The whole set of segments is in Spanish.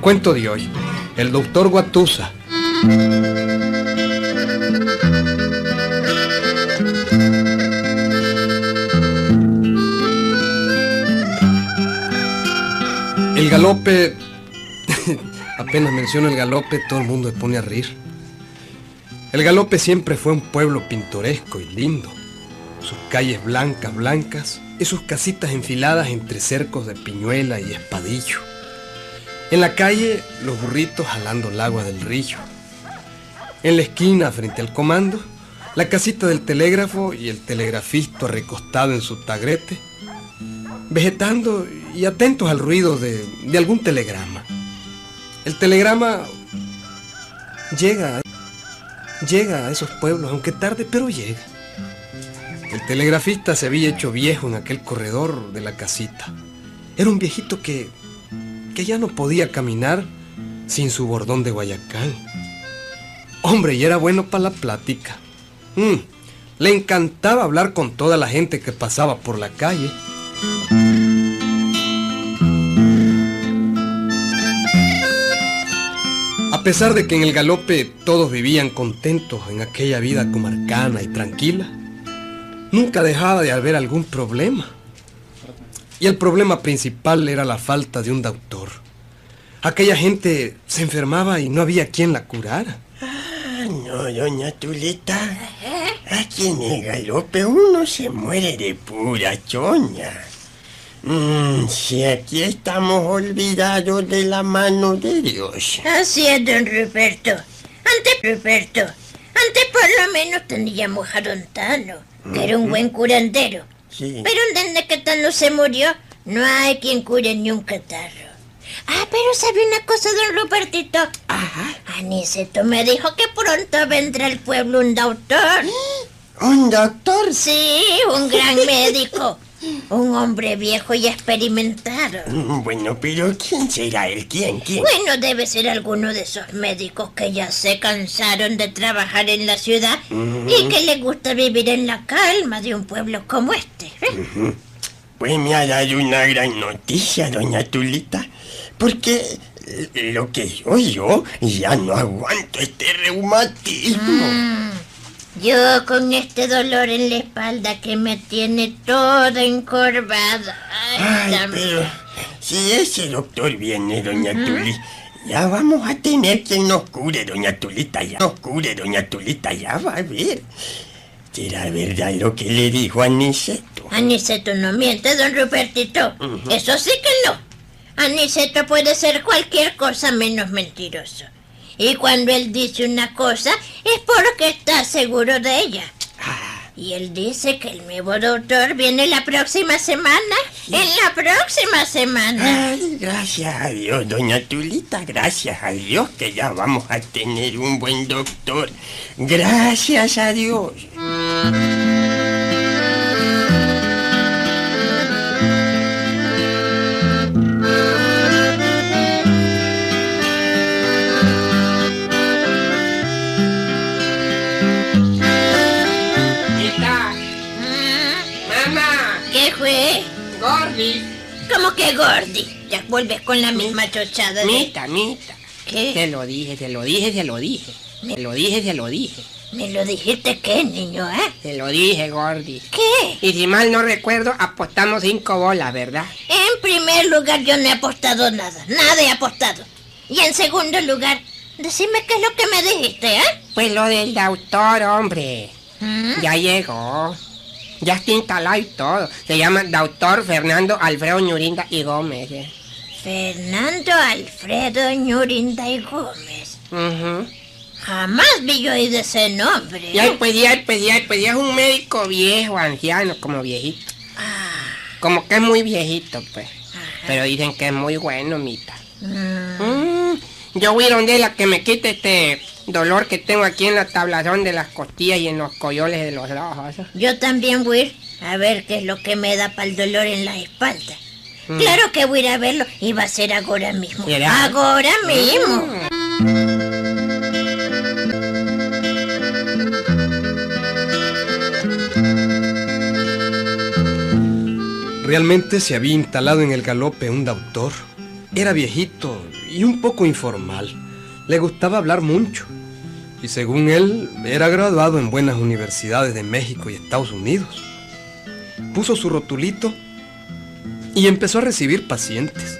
Cuento de hoy, el doctor Guatusa. El galope, apenas menciono el galope, todo el mundo se pone a rir. El galope siempre fue un pueblo pintoresco y lindo. Sus calles blancas, blancas y sus casitas enfiladas entre cercos de piñuela y espadillo. En la calle, los burritos jalando el agua del río. En la esquina, frente al comando, la casita del telégrafo y el telegrafista recostado en su tagrete, vegetando y atentos al ruido de, de algún telegrama. El telegrama llega, llega a esos pueblos, aunque tarde, pero llega. El telegrafista se había hecho viejo en aquel corredor de la casita. Era un viejito que, que ya no podía caminar sin su bordón de Guayacán. Hombre, y era bueno para la plática. Mm, le encantaba hablar con toda la gente que pasaba por la calle. A pesar de que en el galope todos vivían contentos en aquella vida comarcana y tranquila, nunca dejaba de haber algún problema. Y el problema principal era la falta de un doctor. Aquella gente se enfermaba y no había quien la curara. Ah, no, doña Tulita. Aquí en el galope uno se muere de pura choña. Mm, si aquí estamos olvidados de la mano de Dios. Así es, don Ruperto. Antes, Ruperto, antes por lo menos teníamos a don Tano, que era un buen curandero. Sí. Pero que Tano se murió, no hay quien cure ni un catarro. Ah, pero ¿sabe una cosa, don Rupertito? Ajá. Aniceto me dijo que pronto vendrá al pueblo un doctor. ¿Un doctor? Sí, un gran médico. Un hombre viejo y experimentado. Bueno, pero ¿quién será él? ¿Quién? ¿Quién? Bueno, debe ser alguno de esos médicos que ya se cansaron de trabajar en la ciudad y que les gusta vivir en la calma de un pueblo como este. ¿eh? Pues me ha dado una gran noticia, doña Tulita, porque lo que yo, yo ya no aguanto este reumatismo. Mm, Yo con este dolor en la espalda que me tiene toda encorvada. Ay, pero si ese doctor viene, doña Tuli, ya vamos a tener quien nos cure, doña Tulita, ya nos cure, doña Tulita, ya va a ver. ¿Será verdad lo que le dijo a Niceto? Aniceto no miente, don Rupertito. Eso sí que no. Aniceto puede ser cualquier cosa menos mentiroso. Y cuando él dice una cosa es porque está seguro de ella. Y él dice que el nuevo doctor viene la próxima semana. En la próxima semana. Ay, gracias a Dios, doña Tulita, gracias a Dios que ya vamos a tener un buen doctor. Gracias a Dios. ¿Cómo que Gordy? Ya vuelves con la misma chochada de... Mita, Mita. ¿Qué? Se lo dije, se lo dije, se lo dije. Se lo dije, se lo dije. ¿Me lo dijiste qué, niño, eh? Se lo dije, Gordy. ¿Qué? Y si mal no recuerdo, apostamos cinco bolas, ¿verdad? En primer lugar, yo no he apostado nada. Nada he apostado. Y en segundo lugar, decime qué es lo que me dijiste, ¿eh? Pues lo del doctor, hombre. ¿Mm? Ya llegó. Ya está instalado y todo. Se llama doctor Fernando Alfredo Ñurinda y Gómez. eh. Fernando Alfredo Ñurinda y Gómez. Ujú. Jamás vi yo de ese nombre. Pues ya, pues ya, pues ya es un médico viejo, anciano, como viejito. Ah, Como que es muy viejito, pues. ajá. Pero dicen que es muy bueno, Mita. Mm, Mm, yo voy a donde la que me quite este dolor que tengo aquí en la tablazón de las costillas y en los coyoles de los ojos. Yo también voy a ir a ver qué es lo que me da para el dolor en la espalda. Mm. Claro que voy a ir a verlo y va a ser ahora mismo. ¿Será? Ahora mismo. Mm. Realmente se había instalado en el galope un doctor. Era viejito y un poco informal. Le gustaba hablar mucho. Y según él, era graduado en buenas universidades de México y Estados Unidos. Puso su rotulito y empezó a recibir pacientes.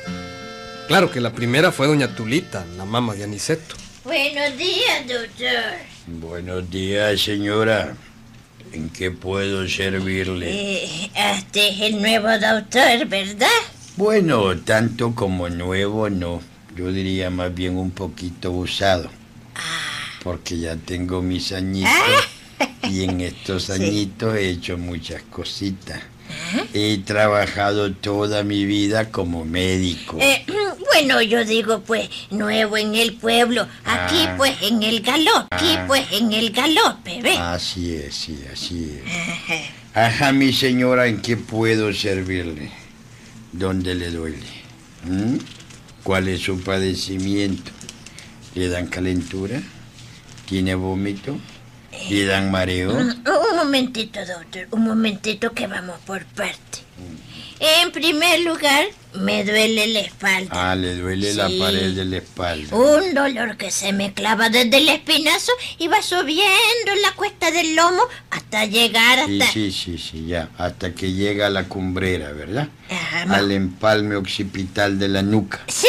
Claro que la primera fue doña Tulita, la mamá de Aniceto. Buenos días, doctor. Buenos días, señora. ¿En qué puedo servirle? Eh, este es el nuevo doctor, ¿verdad? Bueno, tanto como nuevo no. Yo diría más bien un poquito usado. Porque ya tengo mis añitos y en estos añitos he hecho muchas cositas. He trabajado toda mi vida como médico. Eh, bueno, yo digo, pues, nuevo en el pueblo. Aquí, Ah. pues, en el galope. Aquí, Ah. pues, en el galope, ¿ves? Así es, sí, así es. Ajá, mi señora, ¿en qué puedo servirle? ¿Dónde le duele? ¿Mm? ¿Cuál es su padecimiento? ¿Le dan calentura? ¿Tiene vómito? ¿Le dan mareo? Mm, Un momentito, doctor, un momentito que vamos por parte. En primer lugar, me duele la espalda. Ah, le duele la Sí. pared de la espalda. Un dolor que se me clava desde el espinazo y va subiendo la cuesta del lomo hasta llegar Sí, hasta... sí, sí, sí, ya. Hasta que llega a la cumbrera, ¿verdad? Ajá, ma- Al empalme occipital de la nuca. Sí,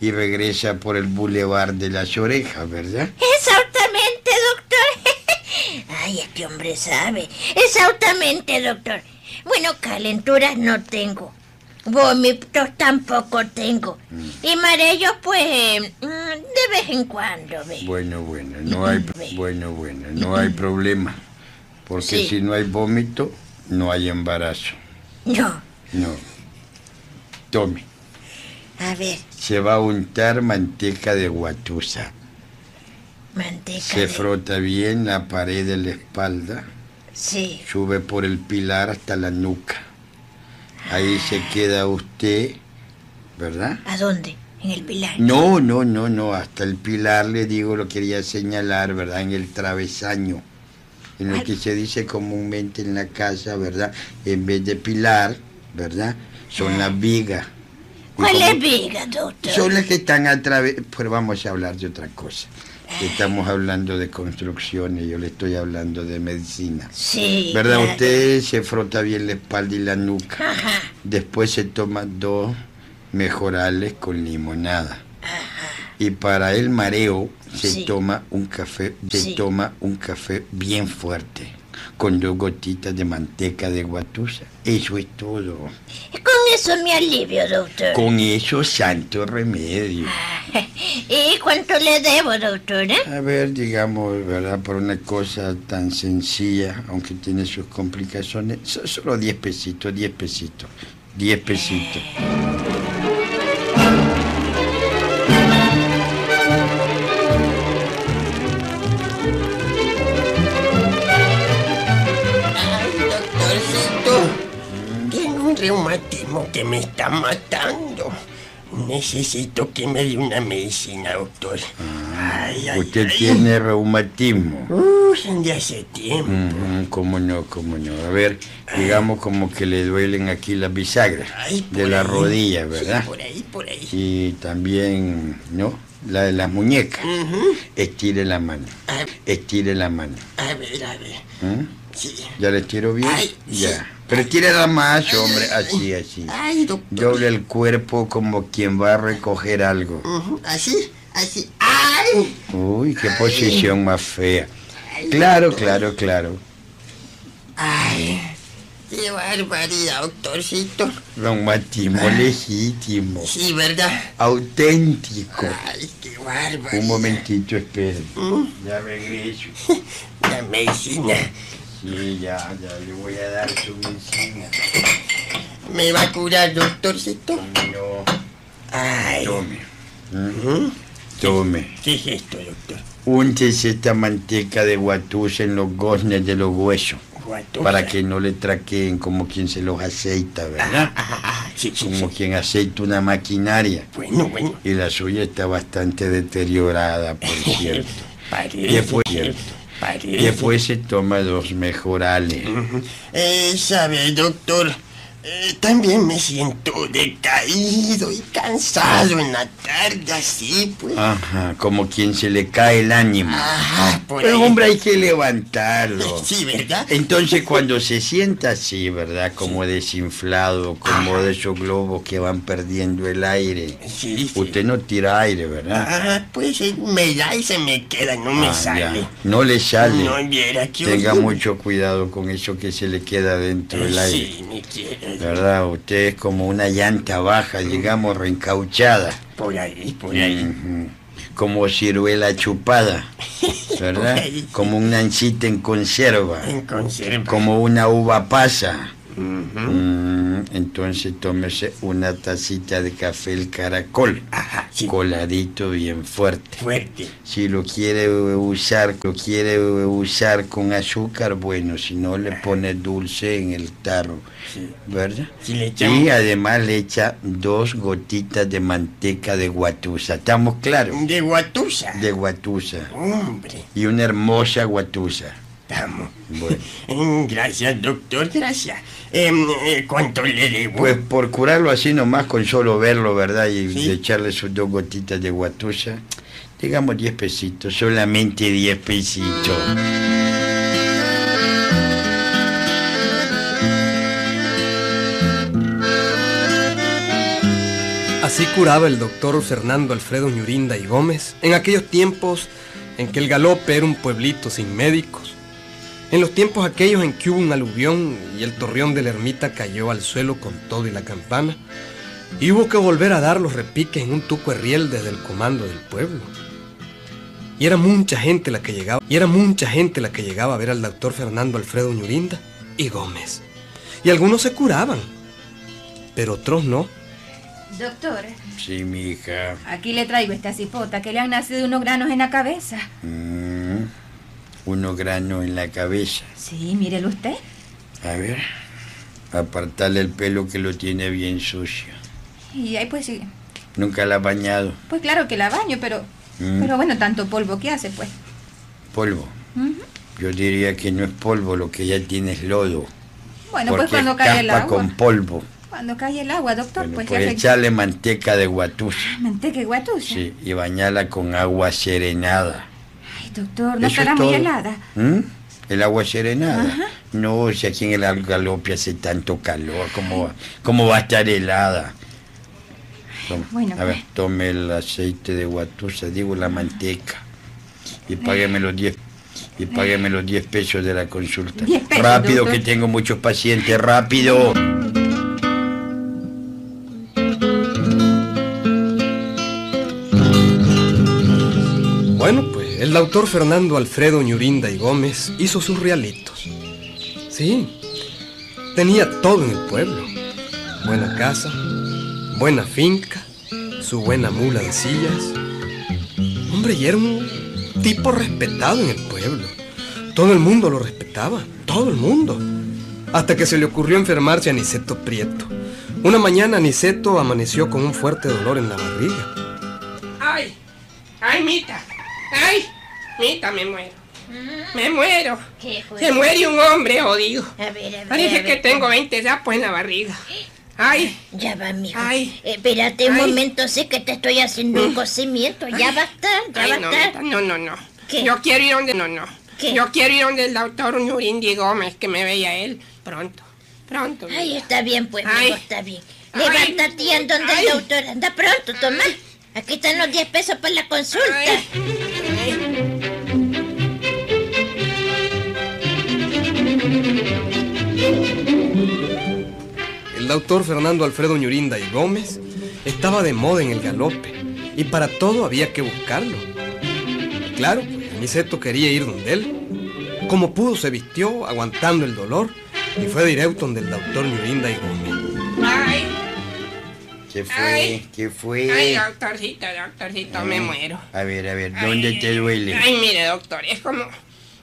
Y regresa por el bulevar de las orejas, ¿verdad? exactamente, doctor. Ay, este hombre sabe. Exactamente, doctor. Bueno, calenturas no tengo. Vómitos tampoco tengo. Y mareos, pues, mm, de vez en cuando, ¿ve? Bueno, bueno, no hay, bueno, bueno, no hay problema. Porque Sí. si no hay vómito, no hay embarazo. No, No. Tome, a ver, se va a untar manteca de guatusa. manteca Se de- frota bien la pared de la espalda, Sí. sube por el pilar hasta la nuca. Ahí se queda usted, ¿verdad? ¿A dónde? En el pilar. No, no, no, no, hasta el pilar le digo, lo quería señalar, ¿verdad? En el travesaño, en lo Ay. que se dice comúnmente en la casa, ¿verdad? En vez de pilar, ¿verdad? Son las vigas. Y ¿Cuál como- es viga, doctor? Son las que están a través, pues vamos a hablar de otra cosa. Estamos hablando de construcciones, yo le estoy hablando de medicina. Sí. ¿Verdad? claro. Usted se frota bien la espalda y la nuca. Ajá. Después se toma dos mejorales con limonada. Y para el mareo se Sí. toma un café, se Sí. toma un café bien fuerte, con dos gotitas de manteca de guatusa. Eso es todo. Con eso me alivio, doctor. Con eso santo remedio. ¿Y cuánto le debo, doctora? A ver, digamos, ¿verdad? Por una cosa tan sencilla, aunque tiene sus complicaciones, so- solo 10 pesitos, 10 pesitos, 10 pesitos. Reumatismo que me está matando. Necesito que me dé una medicina, doctor. Ay, ay, Usted ay. tiene reumatismo. Uy, de hace tiempo. Ujú, ¿Cómo no, cómo no? A ver, digamos como que le duelen aquí las bisagras de la ahí. rodilla, Sí, ¿verdad? por ahí, por ahí. Y también, ¿no? La de las muñecas. Estire la mano, estire la mano. a ver, a ver. ¿Mm? Sí. ¿Ya le estiro bien? Ay, sí. Pero estírela más, hombre, así, así. Ay, doctor. Doble el cuerpo como quien va a recoger algo. Así, así. ¡Ay! Uy, qué posición más fea. Claro, claro, claro. ¡Ay! ¡Qué barbaridad, doctorcito! Reumatismo legítimo, Sí, ¿verdad? auténtico. ¡Ay, qué barbaridad! Un momentito, espere. Mm, Ya regreso. La medicina. Sí, ya, ya le voy a dar su medicina. ¿Me va a curar, doctorcito? No, ¡Ay! tome. Ujú. Tome. ¿Qué es esto, doctor? Úntese esta manteca de guatusa en los goznes de los huesos. Guatosa. Para que no le traqueen como quien se los aceita, ¿verdad? Ah, ah, sí, sí, Como sí. quien aceita una maquinaria. Bueno, bueno. Y la suya está bastante deteriorada, por cierto. Parece Después- cierto. Parece. Después se toma dos mejorales. Eh, ¿Sabe, doctor? Eh, también me siento decaído y cansado en la tarde, así pues. Ajá, como quien se le cae el ánimo. Ajá, por Pero ahí. hombre, hay que levantarlo. Sí, ¿verdad? Entonces cuando se sienta así, ¿verdad? Como desinflado, como de esos globos que van perdiendo el aire. Sí, sí. Usted no tira aire, ¿verdad? Ah, pues eh, me da y se me queda, no me Ah, sale. ya. No le sale. No viera que Tenga mucho cuidado con eso que se le queda dentro del aire. Sí, me ¿Verdad? Usted es como una llanta baja, digamos, reencauchada. Por ahí, por ahí. Como ciruela chupada, ¿verdad? Como una ancita en conserva. En conserva. Como una uva pasa. Ujú. Mm, entonces tómese una tacita de café el caracol. Ajá, sí. Coladito bien fuerte. Fuerte. Si lo quiere usar, lo quiere usar con azúcar, bueno, si no le pone dulce en el tarro, Sí. ¿verdad? Si le Y además le echa dos gotitas de manteca de guatusa, ¿estamos claros? De guatusa. De guatusa. Hombre, Y una hermosa guatusa. Estamos. Bueno. Mm, Gracias, doctor, gracias. Em, eh, ¿Cuánto le debo? Pues por curarlo así nomás con solo verlo, ¿verdad? Y Sí. echarle sus dos gotitas de guatusa, digamos 10 pesitos, solamente 10 pesitos. Así curaba el doctor Fernando Alfredo Ñurinda y Gómez en aquellos tiempos en que el galope era un pueblito sin médicos. En los tiempos aquellos en que hubo un aluvión y el torreón de la ermita cayó al suelo con todo y la campana, y hubo que volver a dar los repiques en un tuco herriel desde el comando del pueblo. Y era mucha gente la que llegaba, y era mucha gente la que llegaba a ver al doctor Fernando Alfredo Ñurinda y Gómez. Y algunos se curaban, pero otros no. Doctor, Sí, mi hija. aquí le traigo esta cipota que le han nacido unos granos en la cabeza. Mm, unos granos en la cabeza. Sí, mírelo usted. A ver, apartarle el pelo que lo tiene bien sucio. Y ahí pues sí. Nunca la ha bañado. Pues claro que la baño, pero. Mm. Pero bueno, tanto polvo que hace, pues. Polvo. Yo diría que no es polvo, lo que ya tiene es lodo. Bueno, pues cuando cae el agua. con polvo. Cuando cae el agua, doctor, Bueno, pues pues echarle manteca de guatusa. Manteca y guatusa. Sí, y bañarla con agua serenada. Doctor, no estará es muy helada. ¿Mm? ¿El agua serenada? Ajá. No, si aquí en el galope hace tanto calor, ¿cómo, va- cómo va a estar helada? Tome, bueno, a ver, pues. tome el aceite de guatusa, digo la manteca, y págueme los 10 y págueme los 10 pesos de la consulta. 10 pesos, rápido doctor. que tengo muchos pacientes, rápido. El doctor Fernando Alfredo Ñurinda y Gómez hizo sus realitos. Sí, tenía todo en el pueblo. Buena casa, buena finca, su buena mula de sillas. Hombre, y era un tipo respetado en el pueblo. Todo el mundo lo respetaba, todo el mundo. Hasta que se le ocurrió enfermarse a Niceto Prieto. Una mañana Niceto amaneció con un fuerte dolor en la barriga. ¡Ay! ¡Ay, Mita! ¡Ay! Mita, me muero. Me muero. ¿Qué fue? Se muere un hombre, odio. A ver, a ver. Parece a que tengo 20 sapos en la barriga. ¡Ay! Ya va, mijo. Ay. Espérate un Ay. momento, sé que te estoy haciendo un cocimiento. Ya va a estar, ya Ay, va a no, no, no, no. ¿Qué? Yo quiero ir donde... No, no. ¿Qué? Yo quiero ir donde el doctor Ñurindi Gómez, que me veía él. Pronto. Pronto. Ay, está bien, pues, mijo, está bien. Levántate anda donde el doctor. Anda pronto, toma. Aquí están los 10 pesos para la consulta. El doctor Fernando Alfredo Ñurinda y Gómez estaba de moda en el galope y para todo había que buscarlo. Y claro, pues Aniceto quería ir donde él. Como pudo se vistió aguantando el dolor y fue directo donde el doctor Ñurinda y Gómez. Ay. ¿Qué fue? Ay. ¿Qué fue? Ay, doctorcito, doctorcito, me muero. A ver, a ver, ¿dónde Ay, te duele? Ay, mire, doctor, es como,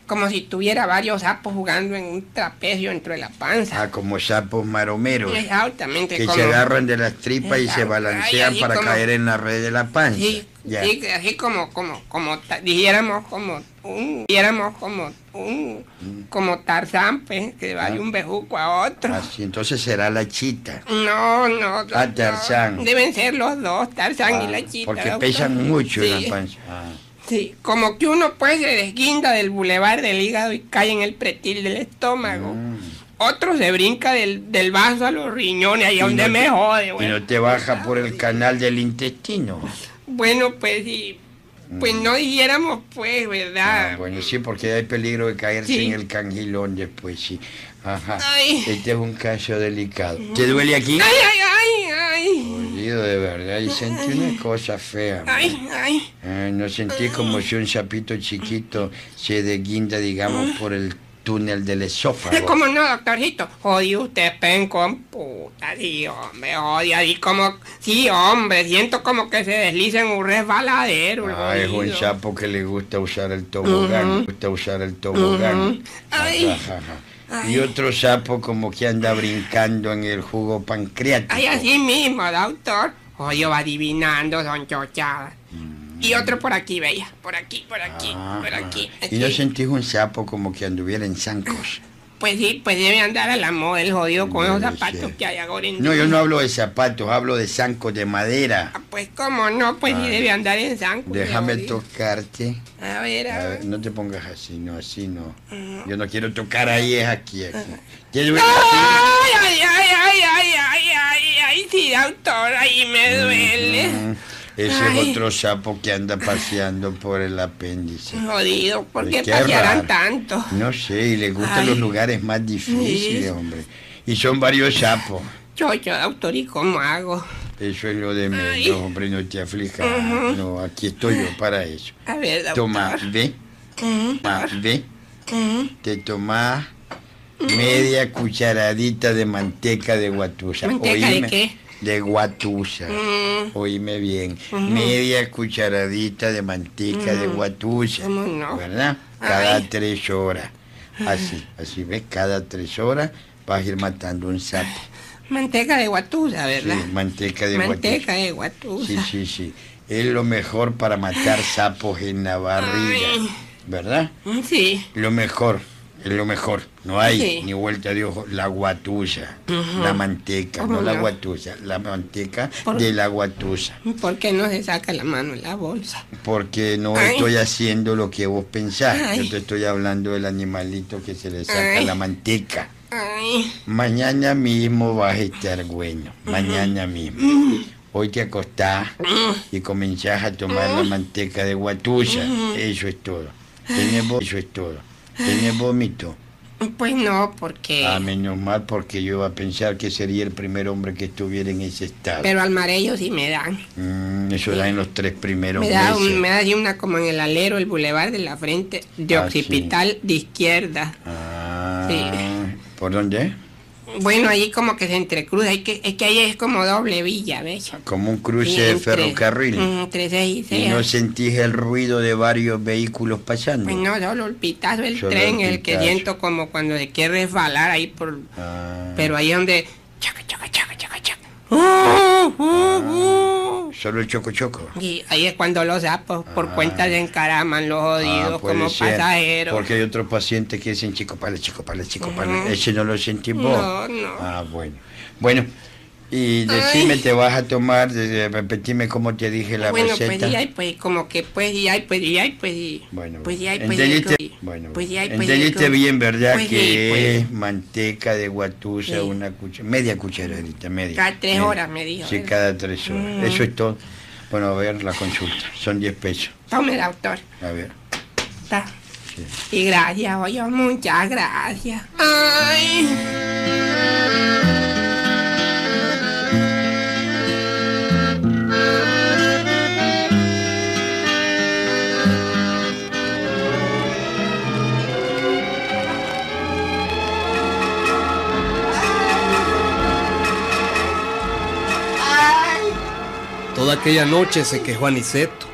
como si tuviera varios sapos jugando en un trapecio dentro de la panza. Ah, como sapos maromeros. Exactamente. Que como- se agarran de las tripas y se balancean para como- caer en la red de la panza. Sí, Ya. sí, así como, como, como, dijéramos como un, dijéramos como un, como Tarzán, pues, que va de Ah. un bejuco a otro. Así, entonces será la chita. No, no. Ah. Tarzán. Deben ser los dos, Tarzán y Ah, la chita. porque doctor. pesan mucho en la panza. Ah. Sí, como que uno pues se desguinda del bulevar del hígado y cae en el pretil del estómago. Mm. Otro se brinca del, del vaso a los riñones, ahí Y donde no me jode, Y güey. no te baja por el canal del intestino. Bueno, pues sí. Pues no dijéramos, pues, Ah, ¿verdad? bueno, sí, porque hay peligro de caerse Sí. en el cangilón después, sí. Ajá. Ay. Este es un caso delicado. ¿Te duele aquí? Ay, ay, ay, ay. Jodido, de verdad. Y sentí una cosa fea. Ay, ay. Ah, no sentí como si un sapito chiquito se desguinda, digamos, por el túnel del esófago. ¿Cómo no, doctorcito? Jodido usted, pen con puta, sí, hombre, odia, así como, sí, hombre, siento como que se desliza en un resbaladero. Ah, es un sapo que le gusta usar el tobogán, le gusta usar el tobogán. Ujú. Ay. Ajá, ajá, ajá. Y otro sapo como que anda brincando en el jugo pancreático. Ay, así mismo, doctor. Oye, va adivinando, son chochadas. Y otro por aquí, veía, por aquí, por aquí, por Ajá. aquí. Y no aquí. sentís un sapo como que anduviera en zancos. Pues sí, pues debe andar a la moda el jodido con esos Debe zapatos que hay ahora en No, yo no hablo de zapatos, hablo de zancos de madera. Ah, Pues cómo no, pues sí Ay. debe andar en zanco. Déjame tocarte. A ver, a A ver. ver, no te pongas así, no, así no. Yo no quiero tocar ahí, es aquí, aquí. ¿Te duele Ay, ay, ay, ay, ay, ay, ay, ay, sí, doctor, ahí me duele. Mm, Ese Ay. es otro sapo que anda paseando por el apéndice. Jodido, ¿por qué qué pasearán tanto? No sé, y le gustan Ay. los lugares más difíciles, Sí. hombre. Y son varios sapos. Chocho, doctor, ¿y cómo hago? Eso es lo de menos, hombre, no te aflijas. No, aquí estoy yo para eso. A ver, doctor. Toma, ve, Mm, toma, ve, mm. te tomás media cucharadita de manteca de guatusa. ¿Manteca de qué? De guatusa. Mm. Oíme bien, media cucharadita de manteca de guatusa. ¿Cómo no? ¿Verdad? Cada Ay. tres horas. Así, así ves, cada tres horas vas a ir matando un sapo. Manteca de guatusa, Sí, ¿verdad? manteca de Manteca guatusa. de guatusa. Sí, sí, sí. Es lo mejor para matar sapos en la barriga. Ay. ¿Verdad? Mm, Sí. Lo mejor, es lo mejor. No hay Sí. ni vuelta de ojo. La guatusa, la manteca, ¿Cómo no la no? guatusa, la manteca Por- de la guatusa. ¿Por qué no se saca la mano en la bolsa? Porque no Ay. estoy haciendo lo que vos pensás. Ay. Yo te estoy hablando del animalito que se le saca Ay. la manteca. Mañana mismo vas a estar bueno. Mañana mismo. Hoy te acostás y comenzás a tomar la manteca de guatusa. Eso es todo. Eso es todo. Tenés vómito. Pues no, porque... Ah, menos mal porque yo iba a pensar que sería el primer hombre que estuviera en ese estado. Pero al marello sí me dan. Mm, eso da en los tres primeros Me da, meses. un- me da una como en el alero, el bulevar de la frente, de Ah, occipital de izquierda. Ah, Sí. ¿Por dónde? Bueno, ahí como que se entrecruza, hay que, es que ahí es como doble villa, ¿ves? Como un cruce Sí, de entre- ferrocarril. Entre seis y Y seis. no sentís el ruido de varios vehículos pasando. Pues no, solo el pitazo del Solo tren, el el que siento como cuando se quiere resbalar ahí por... Ah, Pero ahí donde... Chaca, chaca, chaca, chaca, chaca. Uh, uh, uh. Solo el choco choco. Y ahí es cuando los sapos por cuenta se encaraman los jodidos Ah, como ser, pasajeros. Porque hay otros pacientes que dicen chico pala, chico pala, chico pala. Ujú. Ese no lo sentís vos. No, no. Ah, bueno. Bueno, y decime, Ay. te vas a tomar, de- repetime cómo te dije la bueno, pues receta. y hay, pues como que pues y hay, pues y hay, pues y... Bueno, pues y hay, bueno. pues y entendiste, hay, bueno, pues y hay, bueno. pues y entendiste pues- bien, ¿verdad? pues que sí, pues. es manteca de guatusa, Sí. una cucha, media cucharadita, media. Cada tres media. horas, me dijo, Sí, ¿verdad? cada tres horas. Eso es todo. Bueno, a ver, la consulta. Son 10 pesos. Tome, doctor. A ver. Está. Y gracias, oye, muchas gracias. Ay. Toda aquella noche se quejó Aniceto.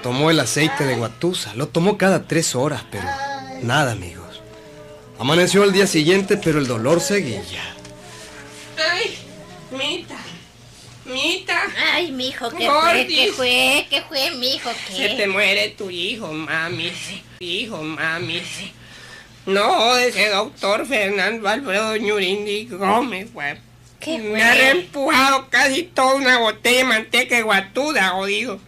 Tomó el aceite de guatusa. Lo tomó cada tres horas, pero nada, amigos. Amaneció al día siguiente, pero el dolor seguía. Ay, Mita. Mita. Ay, mijo, ¿qué fue? ¿Qué fue? ¿Qué fue, mijo? Se te ¿Qué? muere tu hijo, mami. Hijo, mami. No, ese doctor Fernando Alfredo Ñurindi Gómez, güey. ¿Qué Me ha fue? reempujado casi toda una botella de manteca de guatuda, jodido.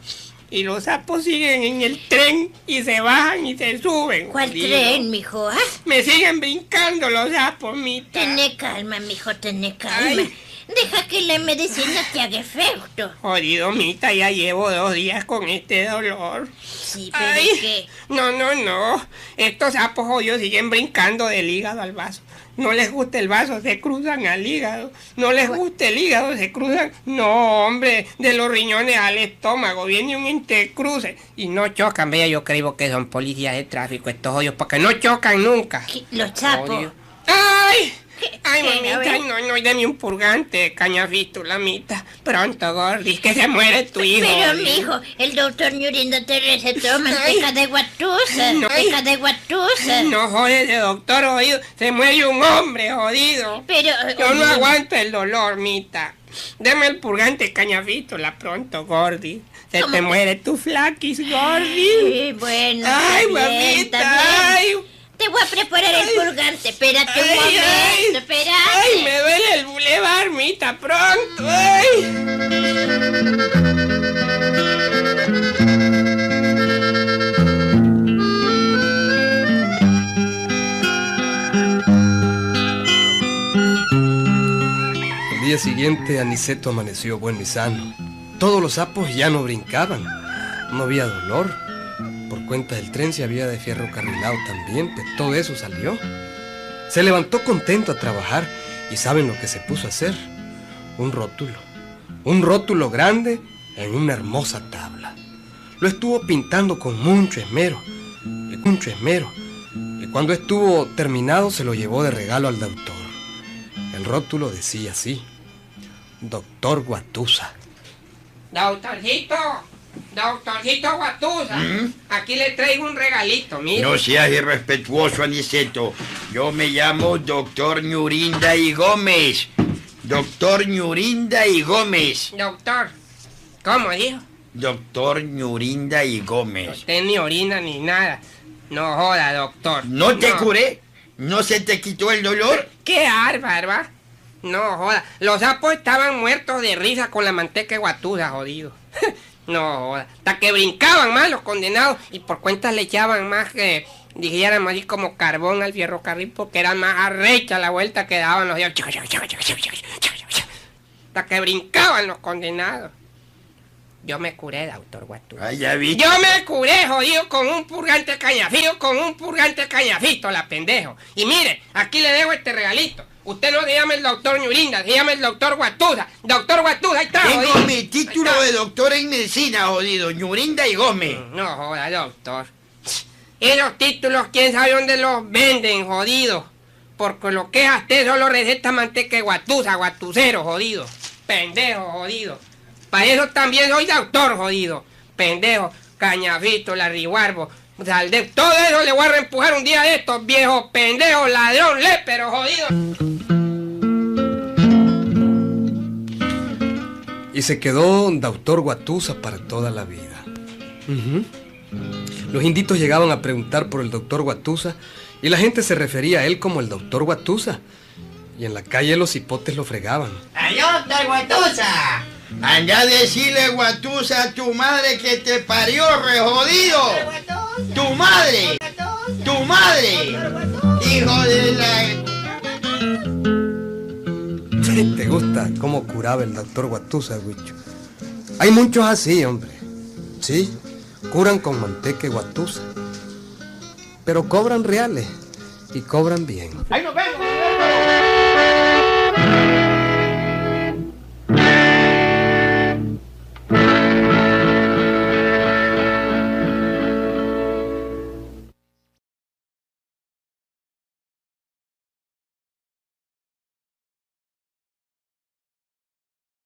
Y los sapos siguen en el tren y se bajan y se suben. ¿Cuál jodido. tren, mijo? Ah, Me siguen brincando los sapos, mita. Tené calma, mijo, tené calma. Ay. Deja que la medicina te haga efecto. Jodido, mita, ya llevo dos días con este dolor. Sí, pero Ay, es que... no, no, no. Estos sapos jodidos siguen brincando del hígado al vaso. No les gusta el vaso, se cruzan al hígado. No les gusta el hígado, se cruzan. No, hombre, de los riñones al estómago. Viene un intercruce. Y no chocan, vea, yo creo que son policías de tráfico estos hoyos, porque no chocan nunca. Los. Jodido. ¡Ay! Ay, mamita, no, no, dame un purgante, cañafístula, mitad. Pronto, gordis, que se muere tu hijo. Pero, mijo, el doctor Ñurindo te recetó manteca de guatusa. Manteca de guatusa. No jodes de doctor jodido, se muere un hombre jodido. Pero... Yo no aguanto el dolor, mita. Deme el purgante cañafístula pronto, Gordi. Se ¿Cómo te muere tu flaquis, Gordi. Sí, bueno, Ay, mamita, bien. ay. Te voy a preparar el purgante. Espérate un Ay, momento, ay. espérate. Ay, me duele el bulevar, mita, pronto. Ay. El día siguiente, Aniceto amaneció bueno y sano. Todos los sapos ya no brincaban. No había dolor. Cuenta del tren se había de fierro carrilado también, pues todo eso salió. Se levantó contento a trabajar y ¿saben lo que se puso a hacer? Un rótulo. Un rótulo grande en una hermosa tabla. Lo estuvo pintando con mucho esmero, mucho esmero. Y cuando estuvo terminado se lo llevó de regalo al doctor. El rótulo decía así, Doctor Guatusa. Doctorcito, doctorcito Guatusa, aquí le traigo un regalito, mira. No seas irrespetuoso, Aniceto. Yo me llamo Doctor Ñurinda y Gómez. Doctor Ñurinda y Gómez. Doctor, ¿cómo dijo? Doctor Ñurinda y No Gómez. usted ni orina ni nada. No joda, doctor. ¿No te curé? ¿No se te quitó el dolor? ¡Qué bárbaro! ¿va? No joda. Los sapos estaban muertos de risa con la manteca guatusa, jodido. no. Hasta que brincaban más los condenados y por cuentas le echaban más que dijéramos así como carbón al ferrocarril porque era más arrecha la vuelta que daban los días. Hasta que brincaban los condenados. Yo me curé, doctor Guatusa. Ay, ya vi. Yo me curé, jodido, con un purgante cañafío, con un purgante cañafito, la pendejo. Y mire, aquí le dejo este regalito. Usted no se llama el doctor Ñurinda, se llama el doctor Guatusa. Doctor Guatusa, ahí está, Tengo jodido. mi título de doctor en medicina, jodido. Ñurinda y Gómez. No joda, doctor. Esos títulos, quién sabe dónde los venden, jodido. Porque lo que es a usted solo receta manteca de guatusa, guatucero, jodido. Pendejo, jodido. Para eso también soy doctor, jodido. Pendejo, cañafito, larriguarbo. Salde, todo eso le voy a reempujar un día de estos viejos pendejos, ladrón, lépero, jodido. Y se quedó Doctor Guatusa para toda la vida. Los inditos llegaban a preguntar por el Doctor Guatusa y la gente se refería a él como el Doctor Guatusa. Y en la calle los hipotes lo fregaban. ¡Ay, doctor Guatusa! Anda a decirle, Guatusa, a tu madre que te parió, re jodido. ¡Tu madre! ¡Tu madre! ¡Hijo de la... ¿Te gusta cómo curaba el Doctor Guatusa, Huicho? Hay muchos así, hombre. Sí, curan con manteca y guatusa. Pero cobran reales y cobran bien. ¡Ahí nos vemos!